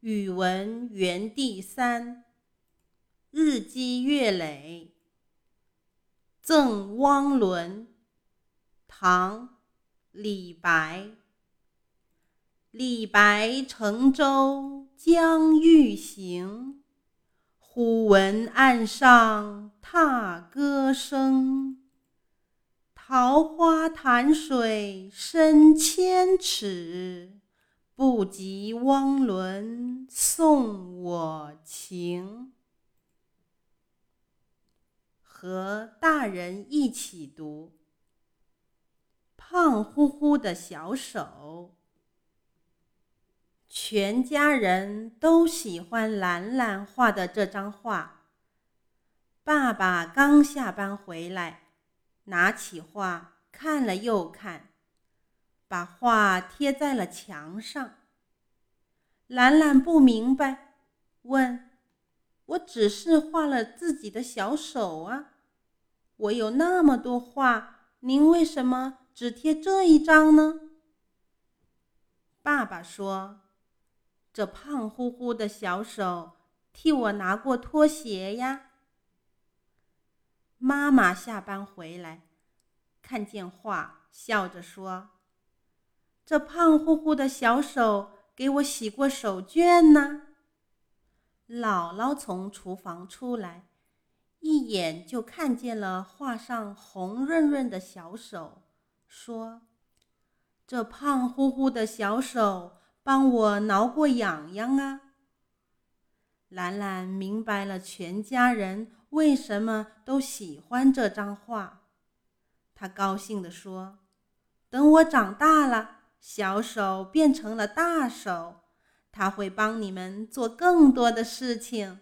语文园地三，日积月累。赠汪伦，唐·李白。李白乘舟将欲行，忽闻岸上踏歌声。桃花潭水深千尺。不及汪伦送我情。和大人一起读。胖乎乎的小手。全家人都喜欢兰兰画的这张画。爸爸刚下班回来，拿起画看了又看。把画贴在了墙上。兰兰不明白，问：“我只是画了自己的小手啊，我有那么多画，您为什么只贴这一张呢？”爸爸说：“这胖乎乎的小手替我拿过拖鞋呀。”妈妈下班回来，看见画，笑着说。这胖乎乎的小手给我洗过手绢呢。姥姥从厨房出来，一眼就看见了画上红润润的小手，说：“这胖乎乎的小手帮我挠过痒痒啊。”兰兰明白了全家人为什么都喜欢这张画，她高兴地说：“等我长大了。”小手变成了大手，他会帮你们做更多的事情。